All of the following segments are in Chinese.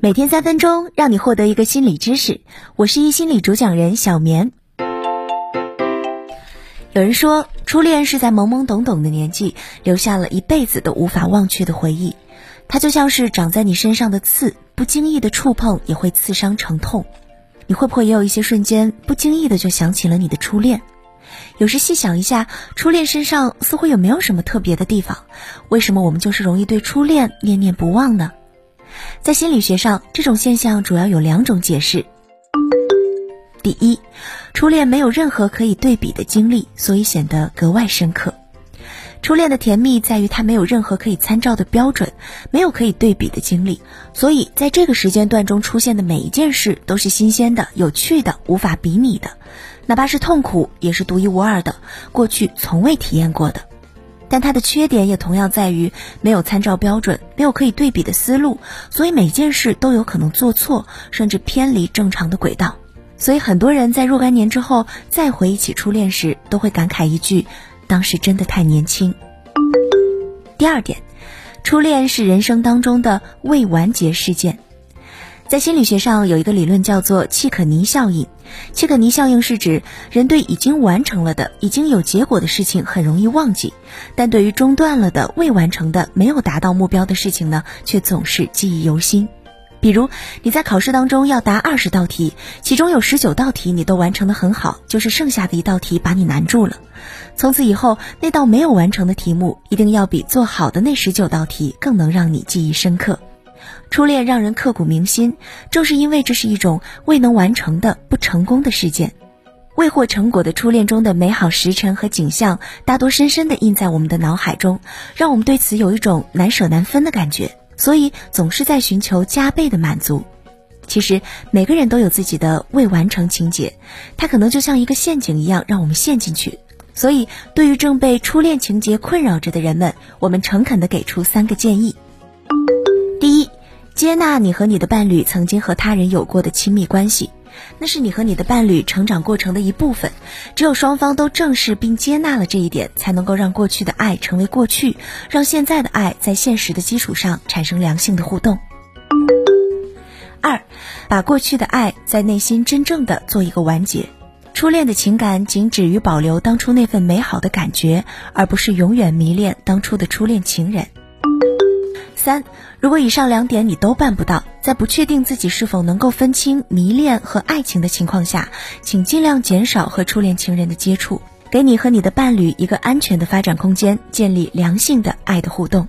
每天三分钟，让你获得一个心理知识。我是一心理主讲人小棉。有人说，初恋是在懵懵懂懂的年纪，留下了一辈子都无法忘却的回忆。它就像是长在你身上的刺，不经意的触碰也会刺伤成痛。你会不会也有一些瞬间，不经意的就想起了你的初恋？有时细想一下，初恋身上似乎也没有什么特别的地方，为什么我们就是容易对初恋念念不忘呢？在心理学上，这种现象主要有两种解释。第一，初恋没有任何可以对比的经历，所以显得格外深刻。初恋的甜蜜在于它没有任何可以参照的标准，没有可以对比的经历，所以在这个时间段中出现的每一件事都是新鲜的、有趣的、无法比拟的，哪怕是痛苦，也是独一无二的，过去从未体验过的。但它的缺点也同样在于没有参照标准，没有可以对比的思路，所以每件事都有可能做错，甚至偏离正常的轨道。所以很多人在若干年之后再回忆起初恋时，都会感慨一句：“当时真的太年轻。”第二点，初恋是人生当中的未完结事件。在心理学上有一个理论叫做契可尼效应。契可尼效应是指人对已经完成了的、已经有结果的事情很容易忘记，但对于中断了的、未完成的、没有达到目标的事情呢，却总是记忆犹新。比如你在考试当中要答二十道题，其中有十九道题你都完成的很好，就是剩下的一道题把你难住了。从此以后，那道没有完成的题目一定要比做好的那十九道题更能让你记忆深刻。初恋让人刻骨铭心，正是因为这是一种未能完成的不成功的事件，未获成果的初恋中的美好时辰和景象，大多深深地印在我们的脑海中，让我们对此有一种难舍难分的感觉，所以总是在寻求加倍的满足。其实每个人都有自己的未完成情节，它可能就像一个陷阱一样，让我们陷进去。所以，对于正被初恋情节困扰着的人们，我们诚恳地给出三个建议。第一，接纳你和你的伴侣曾经和他人有过的亲密关系，那是你和你的伴侣成长过程的一部分。只有双方都正视并接纳了这一点，才能够让过去的爱成为过去，让现在的爱在现实的基础上产生良性的互动。二，把过去的爱在内心真正的做一个完结。初恋的情感仅止于保留当初那份美好的感觉，而不是永远迷恋当初的初恋情人。三，如果以上两点你都办不到，在不确定自己是否能够分清迷恋和爱情的情况下，请尽量减少和初恋情人的接触，给你和你的伴侣一个安全的发展空间，建立良性的爱的互动。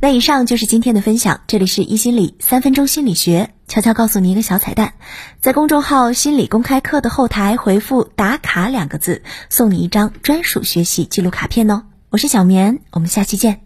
那以上就是今天的分享，这里是一心理三分钟心理学，悄悄告诉你一个小彩蛋，在公众号心理公开课的后台回复“打卡”两个字，送你一张专属学习记录卡片哦。我是小棉，我们下期见。